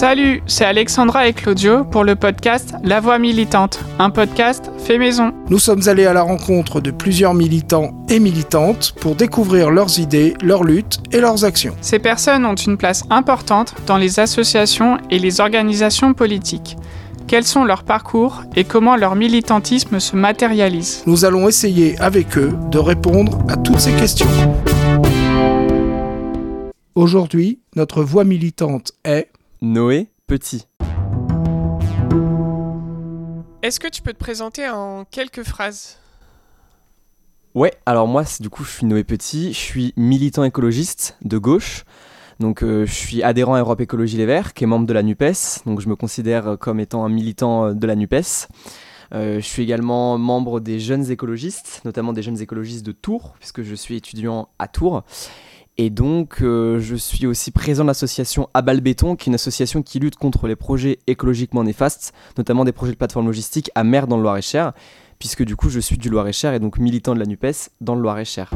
Salut, c'est Alexandra et Claudio pour le podcast La Voix militante, un podcast fait maison. Nous sommes allés à la rencontre de plusieurs militants et militantes pour découvrir leurs idées, leurs luttes et leurs actions. Ces personnes ont une place importante dans les associations et les organisations politiques. Quels sont leurs parcours et comment leur militantisme se matérialise? Nous allons essayer avec eux de répondre à toutes ces questions. Aujourd'hui, notre voix militante est Noé Petit. Est-ce que tu peux te présenter en quelques phrases? Ouais, alors moi, du coup, je suis Noé Petit, je suis militant écologiste de gauche. Donc, euh, je suis adhérent à Europe Écologie Les Verts, qui est membre de la NUPES. Donc, je me considère comme étant un militant euh, de la NUPES. Euh, je suis également membre des jeunes écologistes, notamment des jeunes écologistes de Tours, puisque je suis étudiant à Tours. Et donc, euh, je suis aussi président de l'association Abal Béton, qui est une association qui lutte contre les projets écologiquement néfastes, notamment des projets de plateforme logistique à mer dans le Loir-et-Cher, puisque du coup, je suis du Loir-et-Cher et donc militant de la NUPES dans le Loir-et-Cher.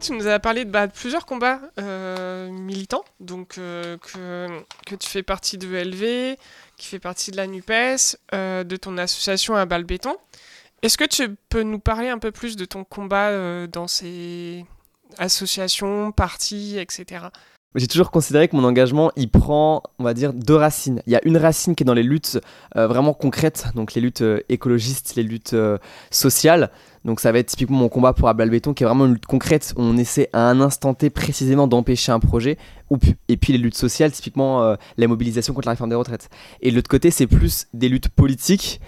Tu nous as parlé de, bah, plusieurs combats euh, militants, donc euh, que, tu fais partie de LV, qui fait partie de la NUPES, de ton association Abal Béton. Est-ce que tu peux nous parler un peu plus de ton combat euh, dans ces associations, partis, etc. J'ai toujours considéré que mon engagement, il prend, on va dire, deux racines. Il y a une racine qui est dans les luttes euh, vraiment concrètes, donc les luttes euh, écologistes, les luttes sociales. Donc ça va être typiquement mon combat pour Abel Béton, qui est vraiment une lutte concrète, où on essaie à un instant T précisément d'empêcher un projet. Et puis les luttes sociales, typiquement la mobilisation contre la réforme des retraites. Et de l'autre côté, c'est plus des luttes politiques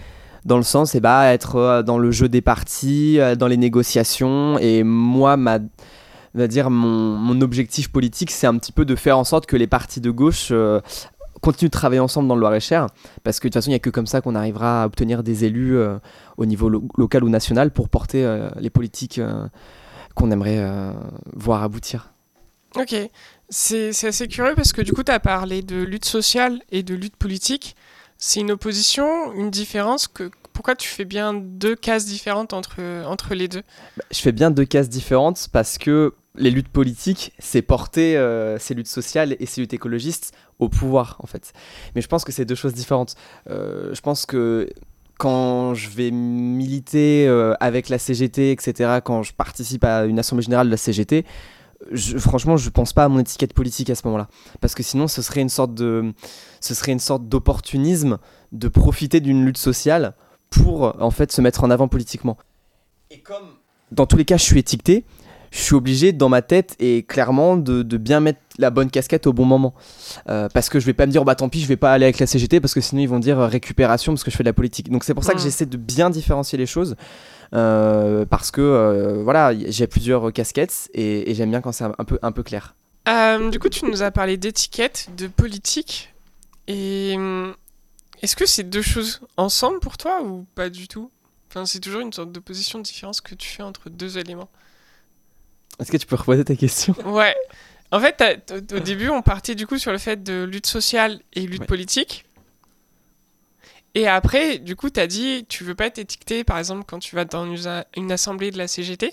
dans le sens, et bah, être euh, dans le jeu des partis, euh, dans les négociations. Et moi, ma, va dire mon, objectif politique, c'est un petit peu de faire en sorte que les partis de gauche euh, continuent de travailler ensemble dans le Loir-et-Cher, parce que de toute façon, il n'y a que comme ça qu'on arrivera à obtenir des élus au niveau lo local ou national pour porter les politiques qu'on aimerait voir aboutir. Ok, c'est assez curieux parce que du coup, tu as parlé de lutte sociale et de lutte politique. C'est une opposition, une différence que pourquoi tu fais bien deux cases différentes entre, entre les deux? Bah, Je fais bien deux cases différentes parce que les luttes politiques, c'est porter euh, ces luttes sociales et ces luttes écologistes au pouvoir, en fait. Mais je pense que c'est deux choses différentes. Euh, je pense que quand je vais militer euh, avec la CGT, etc., quand je participe à une assemblée générale de la CGT, franchement, je pense pas à mon étiquette politique à ce moment-là, parce que sinon, ce serait une sorte de, ce serait une sorte d'opportunisme de profiter d'une lutte sociale pour en fait se mettre en avant politiquement. Et comme dans tous les cas, je suis étiqueté, je suis obligé dans ma tête et clairement de, bien mettre la bonne casquette au bon moment. Euh, parce que je vais pas me dire, bah tant pis, je vais pas aller avec la CGT parce que sinon ils vont dire euh, récupération parce que je fais de la politique. Donc c'est pour ça que j'essaie de bien différencier les choses. Euh, parce que euh, voilà, j'ai plusieurs casquettes et, et j'aime bien quand c'est un peu, un peu clair. Du coup, tu nous as parlé d'étiquette, de politique. Et est-ce que c'est deux choses ensemble pour toi ou pas du tout? Enfin, c'est toujours une sorte d'opposition de différence que tu fais entre deux éléments. Est-ce que tu peux reposer ta question? Ouais. En fait, au début, on partait du coup sur le fait de lutte sociale et lutte ouais. politique. Et après, du coup, tu as dit, tu veux pas être étiqueté, par exemple, quand tu vas dans une, une assemblée de la CGT.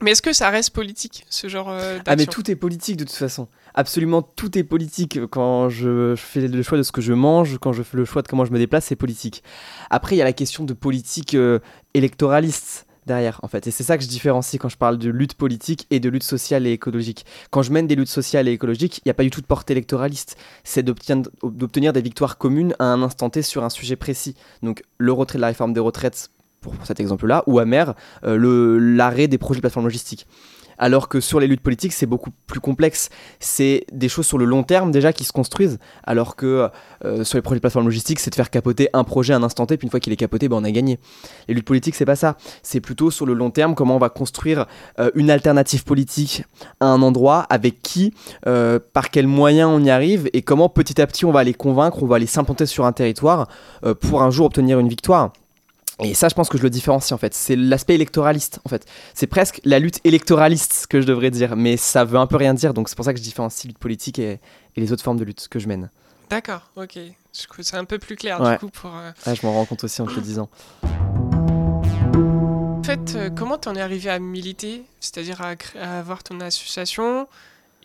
Mais est-ce que ça reste politique, ce genre euh, Ah, mais tout est politique de toute façon. Absolument tout est politique. Quand je, je, fais le choix de ce que je mange, quand je fais le choix de comment je me déplace, c'est politique. Après, il y a la question de politique euh, électoraliste derrière en fait. Et c'est ça que je différencie quand je parle de lutte politique et de lutte sociale et écologique. Quand je mène des luttes sociales et écologiques il n'y a pas du tout de portée électoraliste. C'est d'obtenir des victoires communes à un instant T sur un sujet précis. Donc le retrait de la réforme des retraites pour cet exemple là ou à mer euh, l'arrêt des projets de plateforme logistique alors que sur les luttes politiques, c'est beaucoup plus complexe. C'est des choses sur le long terme déjà qui se construisent, alors que euh, sur les projets de plateforme logistique, c'est de faire capoter un projet à un instant T, puis une fois qu'il est capoté, ben, on a gagné. Les luttes politiques, c'est pas ça. C'est plutôt sur le long terme comment on va construire euh, une alternative politique à un endroit, avec qui, euh, par quels moyens on y arrive, et comment petit à petit on va les convaincre, on va les s'implanter sur un territoire pour un jour obtenir une victoire. Et ça, je pense que je le différencie en fait. C'est l'aspect électoraliste en fait. C'est presque la lutte électoraliste que je devrais dire, mais ça veut un peu rien dire. Donc c'est pour ça que je différencie lutte politique et, et, les autres formes de lutte que je mène. D'accord, ok. C'est un peu plus clair ouais. du coup pour. Euh... Ah, je m'en rends compte aussi en te disant. En fait, euh, comment t'en es arrivé à militer, c'est-à-dire à, à, avoir ton association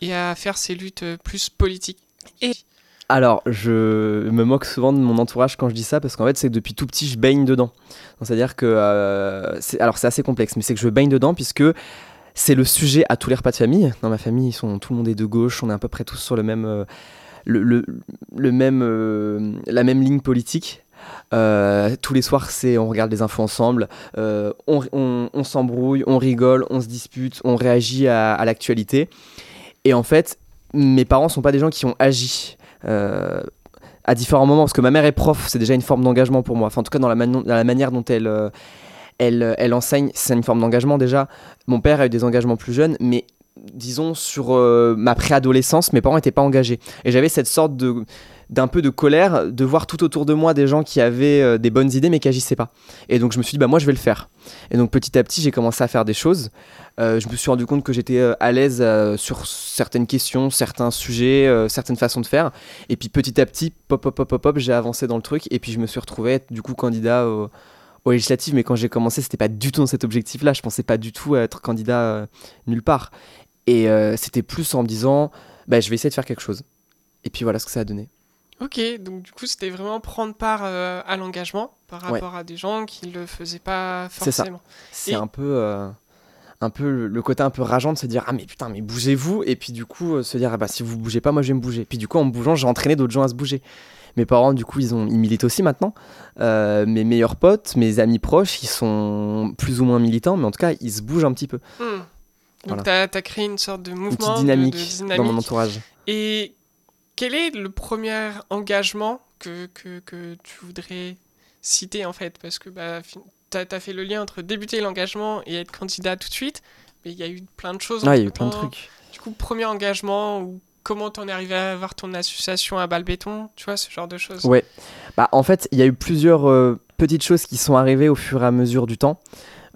et à faire ces luttes plus politiques? Et... Alors, je me moque souvent de mon entourage quand je dis ça, parce qu'en fait, c'est que depuis tout petit, je baigne dedans. C'est-à-dire que... alors, c'est assez complexe, mais c'est que je baigne dedans, puisque c'est le sujet à tous les repas de famille. Dans ma famille, ils sont, tout le monde est de gauche, on est à peu près tous sur le même... le, le, même la même ligne politique. Euh, tous les soirs, c'est on regarde des infos ensemble, euh, on, s'embrouille, on rigole, on se dispute, on réagit à, l'actualité. Et en fait, mes parents sont pas des gens qui ont agi. Euh, à différents moments, parce que ma mère est prof, c'est déjà une forme d'engagement pour moi. Enfin, en tout cas, dans la, manière dont elle, elle, elle enseigne, c'est une forme d'engagement déjà. Mon père a eu des engagements plus jeunes, mais disons, sur ma préadolescence, mes parents n'étaient pas engagés. Et j'avais cette sorte de d'un peu de colère de voir tout autour de moi des gens qui avaient euh, des bonnes idées mais qui agissaient pas. Et donc je me suis dit bah moi je vais le faire. Et donc petit à petit j'ai commencé à faire des choses. Euh, je me suis rendu compte que j'étais euh, à l'aise sur certaines questions, certains sujets, certaines façons de faire. Et puis petit à petit, pop pop pop pop pop, j'ai avancé dans le truc et puis je me suis retrouvé du coup candidat au, législatif. Mais quand j'ai commencé, c'était pas du tout dans cet objectif-là. Je pensais pas du tout être candidat nulle part. Et c'était plus en me disant bah, je vais essayer de faire quelque chose. Et puis voilà ce que ça a donné. Ok, donc du coup, c'était vraiment prendre part euh, à l'engagement par rapport à des gens qui ne le faisaient pas forcément. C'est un peu. Euh, un peu le côté un peu rageant de se dire ah mais putain mais bougez-vous! Et puis du coup euh, se dire ah bah si vous bougez pas moi je vais me bouger puis du coup en me bougeant j'ai entraîné d'autres gens à se bouger. Mes parents du coup ils ont ils militent aussi maintenant. Mes meilleurs potes mes amis proches ils sont plus ou moins militants mais en tout cas ils se bougent un petit peu. Hmm. donc tu as, créé une sorte de mouvement une petite dynamique, dynamique, dans mon entourage. Et quel est le premier engagement que, que, que tu voudrais citer en fait? Parce que bah, tu as, fait le lien entre débuter l'engagement et être candidat tout de suite, mais il y a eu plein de choses. Ah, il y a eu plein de trucs. Du coup, premier engagement ou comment t'en es arrivé à avoir ton association à Balbéton, tu vois, ce genre de choses? Ouais, bah en fait, il y a eu plusieurs euh, petites choses qui sont arrivées au fur et à mesure du temps.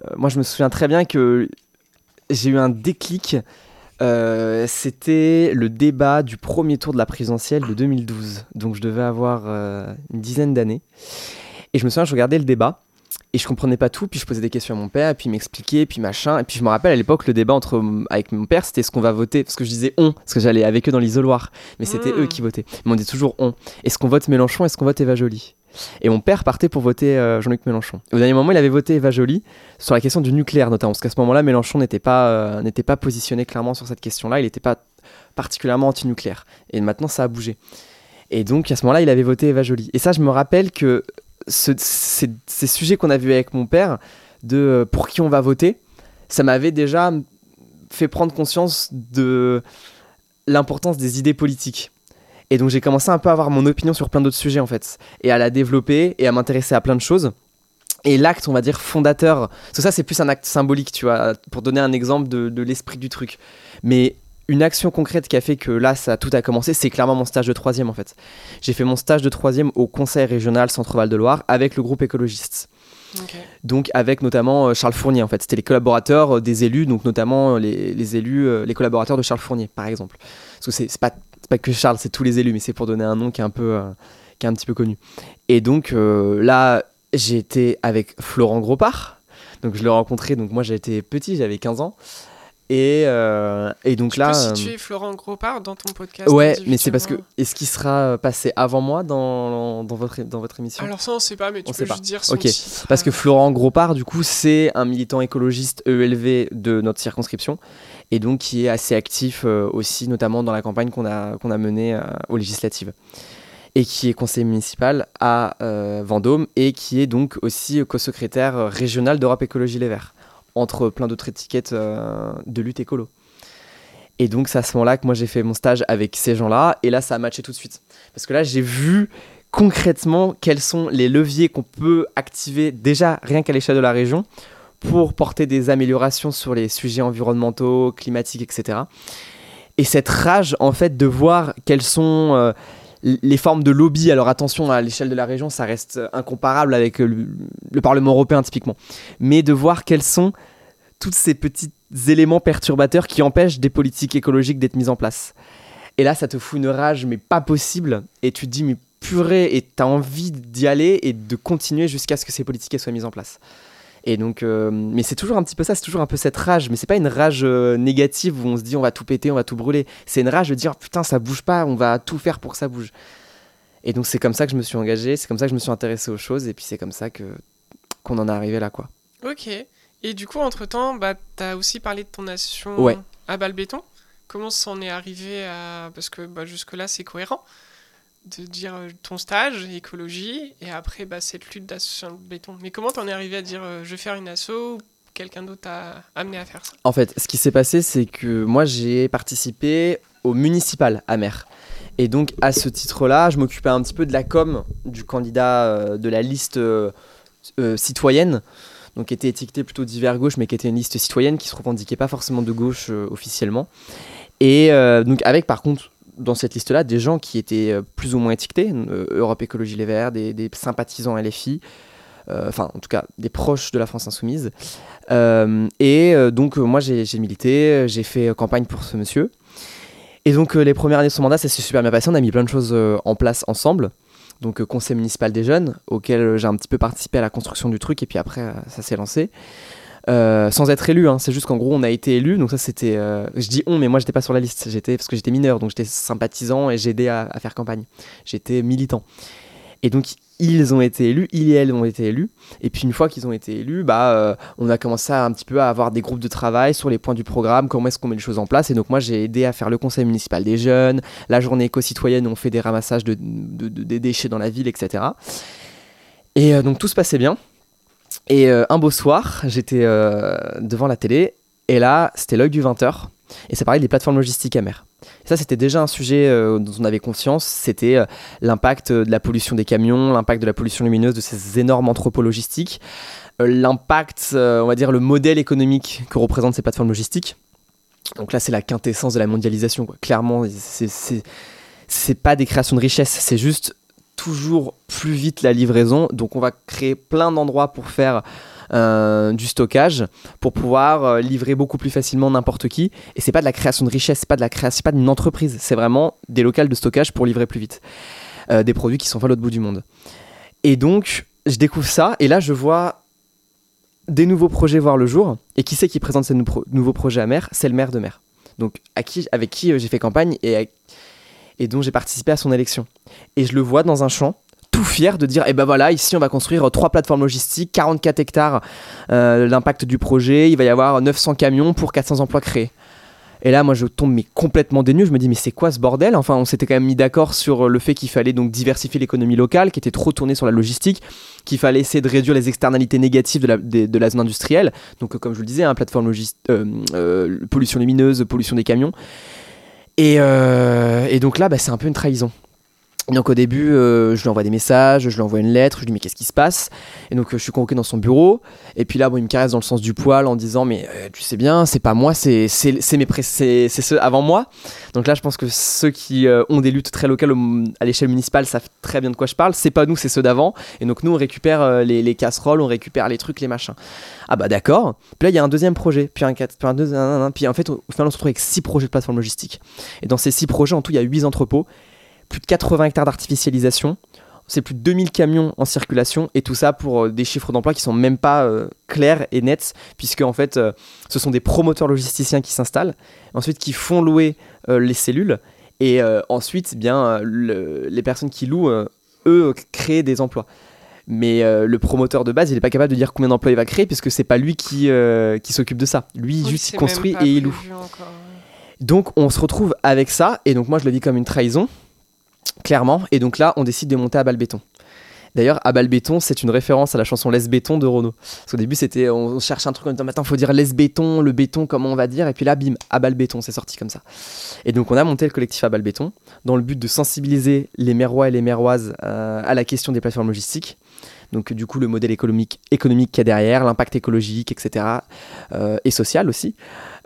Euh, moi, je me souviens très bien que j'ai eu un déclic euh, c'était le débat du premier tour de la présidentielle de 2012. Donc je devais avoir euh, une dizaine d'années. Et je me souviens, je regardais le débat et je comprenais pas tout. Puis je posais des questions à mon père, et puis il m'expliquait, puis machin. Et puis je me rappelle à l'époque, le débat entre, avec mon père, c'était ce qu'on va voter. Parce que je disais on, parce que j'allais avec eux dans l'isoloir. Mais c'était mmh. eux qui votaient. Mais on dit toujours on. Est-ce qu'on vote Mélenchon Est-ce qu'on vote Eva Jolie et mon père partait pour voter euh, Jean-Luc Mélenchon. Au dernier moment, il avait voté Eva Joly sur la question du nucléaire notamment, parce qu'à ce moment-là, Mélenchon n'était pas, euh, pas positionné clairement sur cette question-là, il n'était pas particulièrement anti-nucléaire. Et maintenant, ça a bougé. Et donc, à ce moment-là, il avait voté Eva Joly. Et ça, je me rappelle que ces, sujets qu'on a vus avec mon père, de euh, pour qui on va voter, ça m'avait déjà fait prendre conscience de l'importance des idées politiques. Et donc j'ai commencé un peu à avoir mon opinion sur plein d'autres sujets en fait, et à la développer et à m'intéresser à plein de choses. Et l'acte, on va dire, fondateur, tout ça c'est plus un acte symbolique, tu vois, pour donner un exemple de, l'esprit du truc. Mais une action concrète qui a fait que là, ça tout a commencé, c'est clairement mon stage de troisième en fait. J'ai fait mon stage de troisième au Conseil régional Centre-Val de Loire avec le groupe écologiste. Donc avec notamment euh, Charles Fournier en fait, c'était les collaborateurs euh, des élus, donc notamment euh, les, élus, les collaborateurs de Charles Fournier par exemple. Parce que c'est pas c'est pas que Charles, c'est tous les élus, mais c'est pour donner un nom qui est un peu, euh, qui est un petit peu connu. Et donc euh, là, j'ai été avec Florent Gropard. Donc je l'ai rencontré, donc moi j'étais petit, j'avais 15 ans. Et, euh, et donc tu là. Peux situer Florent Gropard dans ton podcast Ouais, mais c'est parce que. Est-ce qu'il sera passé avant moi dans, dans, votre, dans votre émission? Alors ça, on sait pas, mais tu peux juste dire son Ok, parce que Florent Gropard, du coup, c'est un militant écologiste ELV de notre circonscription et donc qui est assez actif euh, aussi, notamment dans la campagne qu'on a, qu'on a menée euh, aux législatives et qui est conseiller municipal à euh, Vendôme et qui est donc aussi co-secrétaire régional d'Europe Écologie Les Verts, entre plein d'autres étiquettes de lutte écolo. Et donc c'est à ce moment-là que moi j'ai fait mon stage avec ces gens-là, et là ça a matché tout de suite. Parce que là j'ai vu concrètement quels sont les leviers qu'on peut activer déjà rien qu'à l'échelle de la région pour porter des améliorations sur les sujets environnementaux, climatiques, etc. Et cette rage, en fait, de voir quelles sont euh, les formes de lobby. Alors attention, à l'échelle de la région, ça reste incomparable avec le, Parlement européen, typiquement. Mais de voir quels sont tous ces petits éléments perturbateurs qui empêchent des politiques écologiques d'être mises en place. Et là, ça te fout une rage, mais pas possible. Et tu te dis, mais purée, et t'as envie d'y aller et de continuer jusqu'à ce que ces politiques soient mises en place. Et donc, euh, mais c'est toujours un petit peu ça, c'est toujours un peu cette rage, mais c'est pas une rage euh, négative où on se dit on va tout péter, on va tout brûler. C'est une rage de dire putain, ça bouge pas, on va tout faire pour que ça bouge. Et donc, c'est comme ça que je me suis engagé, c'est comme ça que je me suis intéressé aux choses, et puis c'est comme ça que qu'on en est arrivé là, quoi. Ok. Et du coup, entre-temps, bah, tu as aussi parlé de ton Ouais. à Balbéton. Comment ça en est arrivé à... Parce que bah, jusque-là, c'est cohérent de dire euh, ton stage, écologie, et après, bah, cette lutte d'association de béton. Mais comment t'en es arrivé à dire euh, je vais faire une asso quelqu'un d'autre t'a amené à faire ça? En fait, ce qui s'est passé, c'est que moi, j'ai participé au municipal à Mer. Et donc, à ce titre-là, je m'occupais un petit peu de la com du candidat euh, de la liste citoyenne, donc qui était étiquetée plutôt divers gauche, mais qui était une liste citoyenne qui se revendiquait pas forcément de gauche officiellement. Et donc, avec par contre, dans cette liste-là, des gens qui étaient euh, plus ou moins étiquetés, euh, Europe Écologie Les Verts, des, des sympathisants LFI, euh, enfin, en tout cas, des proches de la France Insoumise. Et donc, moi, j'ai milité, j'ai fait campagne pour ce monsieur. Et donc, les premières années de son mandat, ça s'est super bien passé. On a mis plein de choses en place ensemble. Donc, conseil municipal des jeunes, auquel j'ai un petit peu participé à la construction du truc, et puis après, ça s'est lancé. Euh, sans être élu, hein. c'est juste qu'en gros, on a été élu. Donc, ça, c'était. euh, je dis on, mais moi, j'étais pas sur la liste. J'étais parce que j'étais mineur, donc j'étais sympathisant et j'ai aidé à, faire campagne. J'étais militant. Et donc, ils ont été élus, ils et elles ont été élus. Et puis, une fois qu'ils ont été élus, bah, euh, on a commencé à, un petit peu à avoir des groupes de travail sur les points du programme, comment est-ce qu'on met les choses en place. Et donc, moi, j'ai aidé à faire le conseil municipal des jeunes, la journée éco-citoyenne on fait des ramassages de, de- de- des déchets dans la ville, etc. Et donc, tout se passait bien. Et euh, un beau soir, j'étais euh, devant la télé, et là, c'était l'œil du 20h, et ça parlait des plateformes logistiques mer. Et ça, c'était déjà un sujet euh, dont on avait conscience, c'était l'impact de la pollution des camions, l'impact de la pollution lumineuse de ces énormes entrepôts logistiques, l'impact, on va dire, le modèle économique que représentent ces plateformes logistiques. Donc là, c'est la quintessence de la mondialisation. quoi. Clairement, c'est pas des créations de richesse, c'est juste toujours plus vite la livraison. Donc on va créer plein d'endroits pour faire euh, du stockage, pour pouvoir euh, livrer beaucoup plus facilement n'importe qui. Et c'est pas de la création de richesse, c'est pas de la création, pas d'une entreprise, c'est vraiment des locales de stockage pour livrer plus vite. Euh, des produits qui sont pas l'autre bout du monde. Et donc, je découvre ça, et là, je vois des nouveaux projets voir le jour. Et qui c'est qui présente ces nouveaux projets à mer? C'est le maire de mer. Donc, avec qui j'ai fait campagne et, et dont j'ai participé à son élection. Et je le vois dans un champ, tout fier de dire, eh ben voilà, ici on va construire euh, trois plateformes logistiques, 44 hectares, euh, l'impact du projet, il va y avoir 900 camions pour 400 emplois créés. Et là, moi, je tombe mais complètement dénu. Je me dis, mais c'est quoi ce bordel? Enfin, on s'était quand même mis d'accord sur le fait qu'il fallait donc diversifier l'économie locale, qui était trop tournée sur la logistique, qu'il fallait essayer de réduire les externalités négatives de la, de zone industrielle. Donc, euh, comme je vous le disais, hein, plateforme logistique, pollution lumineuse, pollution des camions. Et, euh, et donc là, bah, c'est un peu une trahison. Donc au début, euh, je lui envoie des messages, je lui envoie une lettre, je lui dis mais qu'est-ce qui se passe? Et donc euh, je suis convoqué dans son bureau, et puis là, bon, il me caresse dans le sens du poil en disant mais euh, tu sais bien, c'est pas moi, c'est mes c'est ceux avant moi. Donc là, je pense que ceux qui ont des luttes très locales à l'échelle municipale savent très bien de quoi je parle. C'est pas nous, c'est ceux d'avant. Et donc nous, on récupère les, les casseroles, on récupère les trucs, les machins. Ah bah d'accord. Puis là, il y a un deuxième projet, puis un, quatre- puis un deuxième, puis en fait, au final, on se retrouve avec six projets de plateforme logistique. Et dans ces six projets, en tout, il y a huit entrepôts, plus de 80 hectares d'artificialisation. C'est plus de 2000 camions en circulation et tout ça pour euh, des chiffres d'emploi qui sont même pas euh, clairs et nets puisque en fait euh, ce sont des promoteurs logisticiens qui s'installent ensuite qui font louer euh, les cellules et ensuite eh bien le- les personnes qui louent eux créent des emplois. Mais le promoteur de base il n'est pas capable de dire combien d'emplois il va créer puisque c'est pas lui qui, qui s'occupe de ça. Lui Oui, juste il construit et il loue. donc on se retrouve avec ça, et donc moi je le vis comme une trahison, clairement, et donc là on décide de monter à balle béton. D'ailleurs, à balle béton, c'est une référence à la chanson Laisse béton de Renaud. Parce qu'au début, c'était, on cherche un truc en disant, maintenant, faut dire laisse béton, le béton, comment on va dire, et puis là, bim, à balle béton, c'est sorti comme ça. Et donc, on a monté le collectif à balle béton, dans le but de sensibiliser les Mérois et les Méroises euh, à la question des plateformes logistiques. Donc, du coup, le modèle économique, économique qu'il y a derrière, l'impact écologique, etc. euh, et social aussi.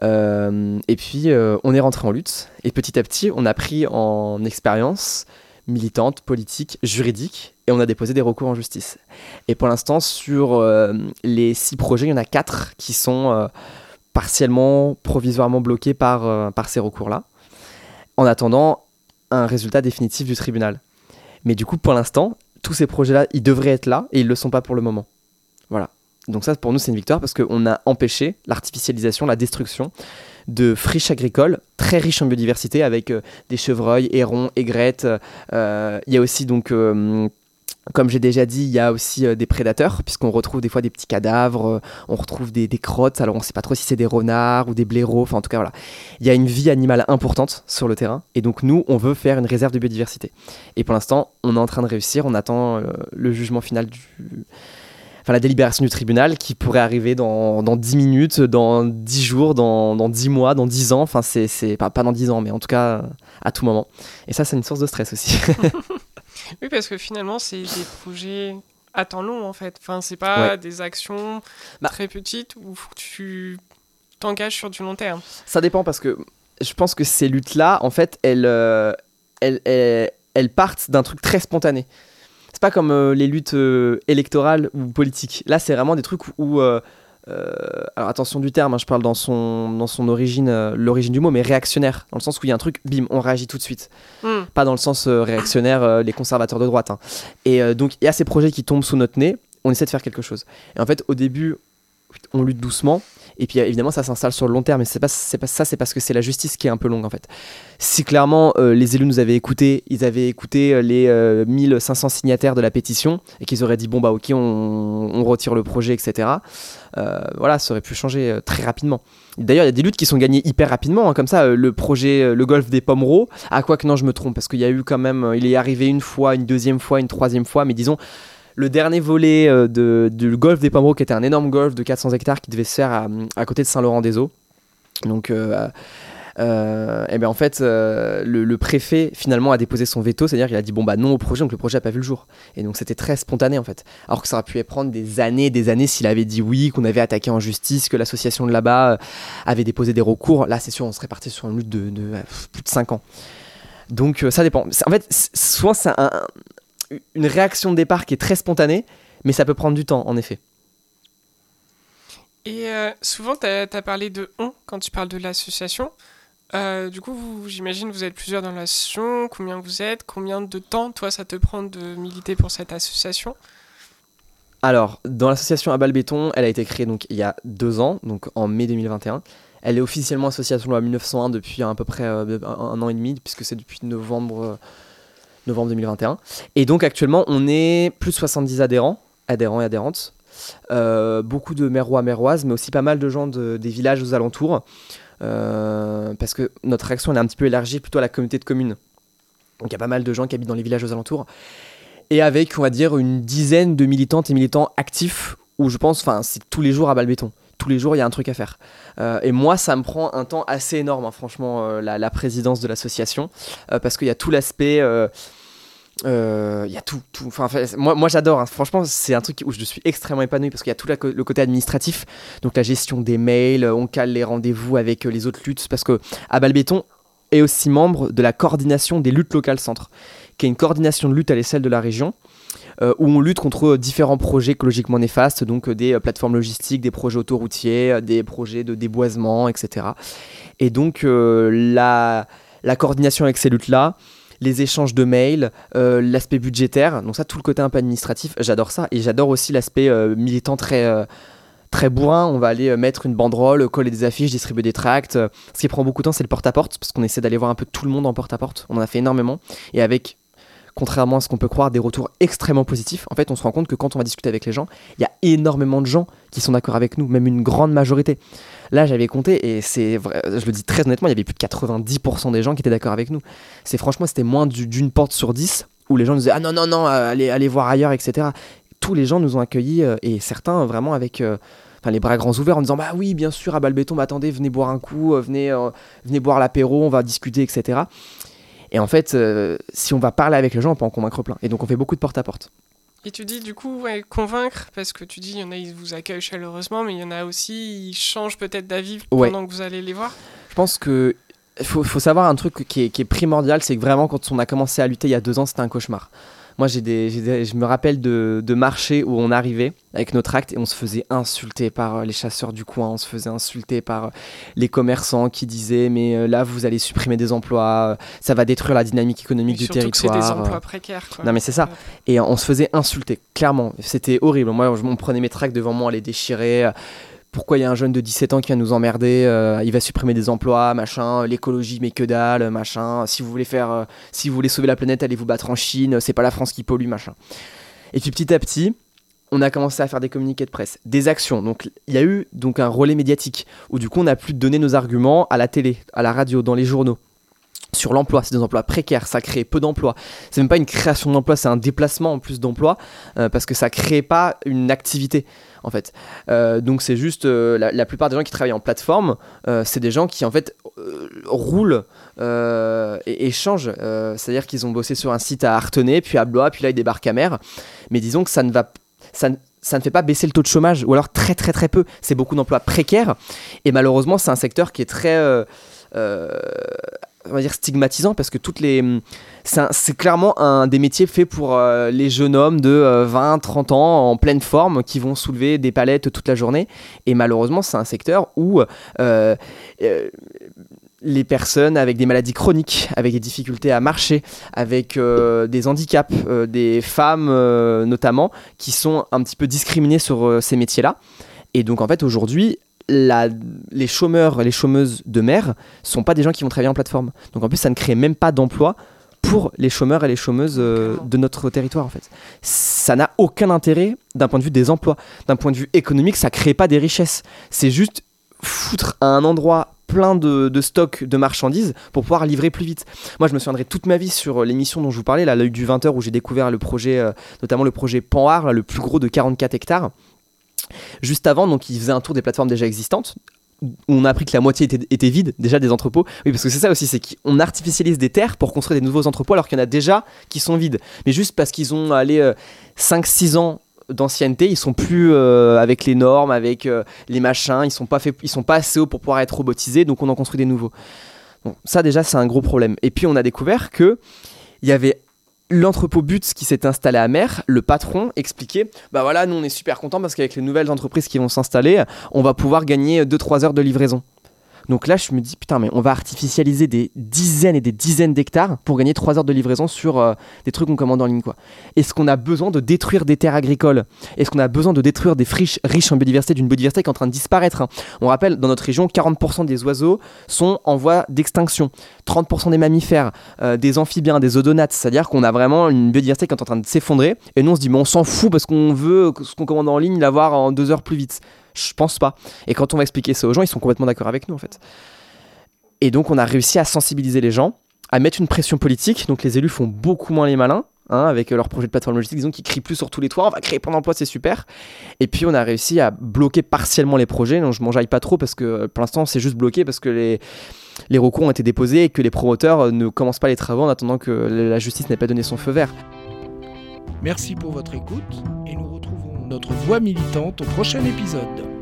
Euh, et puis, euh, on est rentré en lutte. Et petit à petit, on a pris en expérience militante, politique, juridique, et on a déposé des recours en justice. Et pour l'instant, sur les six projets, il y en a quatre qui sont partiellement, provisoirement bloqués par ces recours-là, en attendant un résultat définitif du tribunal. Mais du coup, pour l'instant, tous ces projets-là, ils devraient être là, et ils ne le sont pas pour le moment. Voilà. Donc ça, pour nous, c'est une victoire parce qu'on a empêché l'artificialisation, la destruction de friches agricoles très riches en biodiversité avec euh, des chevreuils, hérons, aigrettes. Euh, il y a aussi donc euh, comme j'ai déjà dit, il y a aussi des prédateurs, puisqu'on retrouve des fois des petits cadavres, on retrouve des, crottes, alors on ne sait pas trop si c'est des renards ou des blaireaux, enfin en tout cas voilà. Il y a une vie animale importante sur le terrain, et donc nous, on veut faire une réserve de biodiversité. Et pour l'instant, on est en train de réussir, on attend le jugement final du, la délibération du tribunal qui pourrait arriver dans, dans 10 minutes, dans 10 jours, dans, dans 10 mois, dans 10 ans. Enfin, c'est pas, pas dans 10 ans, mais en tout cas à tout moment. Et ça, c'est une source de stress aussi. oui, parce que finalement, c'est des projets à temps long en fait. Enfin, c'est pas des actions bah très petites où tu t'engages sur du long terme. Ça dépend parce que je pense que ces luttes-là, en fait, elles, euh, elles, elles, elles partent d'un truc très spontané c'est pas comme euh, les luttes euh, électorales ou politiques. Là, c'est vraiment des trucs où. Alors attention du terme, hein, je parle dans son, dans son origine, l'origine du mot, mais réactionnaire, dans le sens où il y a un truc, bim, on réagit tout de suite. Hmm. Pas dans le sens réactionnaire, les conservateurs de droite. Hein. Et donc il y a ces projets qui tombent sous notre nez, on essaie de faire quelque chose. Et en fait, au début, on lutte doucement, et puis évidemment, ça s'installe sur le long terme. Mais c'est pas, pas ça, c'est parce que c'est la justice qui est un peu longue en fait. Si clairement euh, les élus nous avaient écoutés, ils avaient écouté euh, les 1500 euh, signataires de la pétition et qu'ils auraient dit bon bah ok, on, retire le projet, etc. voilà, ça aurait pu changer très rapidement. D'ailleurs, il y a des luttes qui sont gagnées hyper rapidement, hein, comme ça, le projet, le golf des Pomereaux. À quoi que non, je me trompe, parce qu'il y a eu quand même, il est arrivé une fois, une deuxième fois, une troisième fois, mais disons, le dernier volet euh, du golf des Pomereaux, qui était un énorme golf de 400 hectares qui devait se faire à, côté de Saint-Laurent-des-Eaux. Donc, euh, euh, et ben en fait, le, préfet finalement a déposé son veto, c'est-à-dire qu'il a dit bon bah non au projet, donc le projet n'a pas vu le jour. Et donc c'était très spontané en fait. Alors que ça aurait pu prendre des années, des années s'il avait dit oui, qu'on avait attaqué en justice, que l'association de là-bas avait déposé des recours. Là, c'est sûr, on serait parti sur une lutte de, plus de 5 ans. Donc ça dépend. En fait, souvent c'est un, une réaction de départ qui est très spontanée, mais ça peut prendre du temps, en effet. Et euh, souvent, tu as, parlé de on quand tu parles de l'association. Euh, du coup, j'imagine vous êtes plusieurs dans l'association. Combien vous êtes? Combien de temps, toi, ça te prend de militer pour cette association? Alors, dans l'association à Balbéton, elle a été créée donc, il y a deux ans, donc en mai 2021. Elle est officiellement association loi 1901 depuis à peu près euh, un, an et demi, puisque c'est depuis novembre novembre 2021. Et donc actuellement, on est plus de 70 adhérents, adhérents et adhérentes. Euh, beaucoup de mérois, méroises, mais aussi pas mal de gens des villages aux alentours. Euh, parce que notre action est un petit peu élargie plutôt à la communauté de communes. Donc il y a pas mal de gens qui habitent dans les villages aux alentours. Et avec, on va dire, une dizaine de militantes et militants actifs, où je pense, enfin, c'est tous les jours à Balbéton tous les jours, il y a un truc à faire. Euh, et moi, ça me prend un temps assez énorme, hein, franchement, la, présidence de l'association, parce qu'il y a tout l'aspect il euh, y a tout. Enfin, moi, j'adore. Hein. Franchement, c'est un truc où je suis extrêmement épanoui parce qu'il y a tout le côté administratif, donc la gestion des mails, on cale les rendez-vous avec euh, les autres luttes. Parce que à est aussi membre de la coordination des luttes locales centres, qui est une coordination de lutte à l'échelle de la région. Euh, où on lutte contre différents projets écologiquement néfastes, donc des plateformes logistiques, des projets autoroutiers, des projets de déboisement, etc. Et donc la coordination avec ces luttes-là, les échanges de mails, euh, l'aspect budgétaire, donc ça, tout le côté un peu administratif, j'adore ça. Et j'adore aussi l'aspect euh, militant très, euh, très bourrin. On va aller mettre une banderole, coller des affiches, distribuer des tracts. Ce qui prend beaucoup de temps, c'est le porte-à-porte, parce qu'on essaie d'aller voir un peu tout le monde en porte-à-porte. On en a fait énormément. Et avec contrairement à ce qu'on peut croire, des retours extrêmement positifs. En fait, on se rend compte que quand on va discuter avec les gens, il y a énormément de gens qui sont d'accord avec nous, même une grande majorité. Là, j'avais compté, et c'est vrai, je le dis très honnêtement, il y avait plus de 90% des gens qui étaient d'accord avec nous. C'est franchement, c'était moins d'une porte sur 10 où les gens nous disaient Ah non, non, non, euh, allez, allez voir ailleurs, etc. Tous les gens nous ont accueillis, euh, et certains vraiment avec. Euh, les bras grands ouverts en disant bah oui bien sûr à Balbéton bah, attendez venez boire un coup venez venez boire l'apéro on va discuter etc et en fait, euh, si on va parler avec les gens, on peut en convaincre plein. Et donc on fait beaucoup de porte-à-porte. Et tu dis du coup convaincre, parce que tu dis il y en a, ils vous accueillent chaleureusement, mais il y en a aussi, ils changent peut-être d'avis pendant que vous allez les voir. Je pense que faut, faut savoir un truc qui est, qui est primordial, c'est que vraiment quand on a commencé à lutter il y a deux ans, c'était un cauchemar. Moi, j'ai des, je me rappelle de, de marchés où on arrivait avec notre acte et on se faisait insulter par euh, les chasseurs du coin, on se faisait insulter par euh, les commerçants qui disaient mais euh, là vous allez supprimer des emplois, ça va détruire la dynamique économique Et du surtout que c'est territoire. des emplois précaires. Quoi. Non mais c'est ça. Et on se faisait insulter, clairement. C'était horrible. Moi, je- on prenait mes tracts devant moi, on les déchirait. Pourquoi il y a un jeune de 17 ans qui vient nous emmerder euh, Il va supprimer des emplois, machin. L'écologie, mais que dalle, machin. Si vous voulez faire, euh, si vous voulez sauver la planète, allez vous battre en Chine. C'est pas la France qui pollue, machin. Et puis petit à petit, on a commencé à faire des communiqués de presse, des actions. Donc il y a eu donc un relais médiatique où du coup on a pu donner nos arguments à la télé, à la radio, dans les journaux. Sur l'emploi, c'est des emplois précaires, ça crée peu d'emplois. C'est même pas une création d'emplois, c'est un déplacement en plus d'emplois euh, parce que ça crée pas une activité en fait. Euh, donc c'est juste euh, la, plupart des gens qui travaillent en plateforme, c'est des gens qui en fait roulent et échangent. C'est-à-dire qu'ils ont bossé sur un site à Artenay, puis à Blois, puis là ils débarquent à Mer. Mais disons que ça ne va, ça, ça ne fait pas baisser le taux de chômage, ou alors très très très peu. C'est beaucoup d'emplois précaires et malheureusement c'est un secteur qui est très on va dire stigmatisant parce que toutes les c'est un- c'est clairement un des métiers faits pour euh, les jeunes hommes de euh, 20 30 ans en pleine forme qui vont soulever des palettes toute la journée et malheureusement c'est un secteur où euh, euh, les personnes avec des maladies chroniques, avec des difficultés à marcher, avec des handicaps, des femmes notamment, qui sont un petit peu discriminées sur ces métiers-là. Et donc en fait aujourd'hui, la- les chômeurs, les chômeuses de mer sont pas des gens qui vont travailler en plateforme. Donc en plus, ça ne crée même pas d'emploi pour les chômeurs et les chômeuses euh, de notre territoire en fait. Ça n'a aucun intérêt d'un point de vue des emplois, d'un point de vue économique, ça crée pas des richesses. C'est juste foutre à un endroit plein de, de stocks de marchandises pour pouvoir livrer plus vite. Moi, je me souviendrai toute ma vie sur euh, l'émission dont je vous parlais, là, l'œil du 20h, où j'ai découvert le projet, euh, notamment le projet Panhard, le plus gros de 44 hectares. Juste avant, donc, il faisait un tour des plateformes déjà existantes. On a appris que la moitié était, vide, déjà des entrepôts. Oui, parce que c'est ça aussi, c'est qu'on artificialise des terres pour construire des nouveaux entrepôts alors qu'il y en a déjà qui sont vides. Mais juste parce qu'ils ont allé 5-6 ans d'ancienneté, ils sont plus euh, avec les normes, avec euh, les machins, ils sont pas ils sont pas assez hauts pour pouvoir être robotisés, donc on en construit des nouveaux. Bon, ça déjà c'est un gros problème. Et puis on a découvert que il y avait l'entrepôt Butz qui s'est installé à Mer, le patron expliquait Bah voilà, nous on est super contents parce qu'avec les nouvelles entreprises qui vont s'installer, on va pouvoir gagner 2-3 heures de livraison. Donc là, je me dis Putain, mais on va artificialiser des dizaines et des dizaines d'hectares pour gagner 3 heures de livraison sur euh, des trucs qu'on commande en ligne. quoi. Est-ce qu'on a besoin de détruire des terres agricoles? Est-ce qu'on a besoin de détruire des friches riches en biodiversité, d'une biodiversité qui est en train de disparaître hein? On rappelle, dans notre région, 40% des oiseaux sont en voie d'extinction. 30% des mammifères, euh, des amphibiens, des odonates, c'est-à-dire qu'on a vraiment une biodiversité qui est en train de s'effondrer. Et nous, on se dit, mais on s'en fout parce qu'on veut ce qu'on commande en ligne l'avoir en deux heures plus vite. Je pense pas. Et quand on va expliquer ça aux gens, ils sont complètement d'accord avec nous, en fait. Et donc, on a réussi à sensibiliser les gens, à mettre une pression politique. Donc, les élus font beaucoup moins les malins. hein, avec leur projet de plateforme logistique, disons qu'ils crient plus sur tous les toits, on va créer plein d'emplois, c'est super. Et puis on a réussi à bloquer partiellement les projets, donc je m'enjaille pas trop parce que euh, pour l'instant c'est juste bloqué parce que les, les recours ont été déposés et que les promoteurs euh, ne commencent pas les travaux en attendant que la justice n'ait pas donné son feu vert. Merci pour votre écoute et nous notre voix militante au prochain épisode.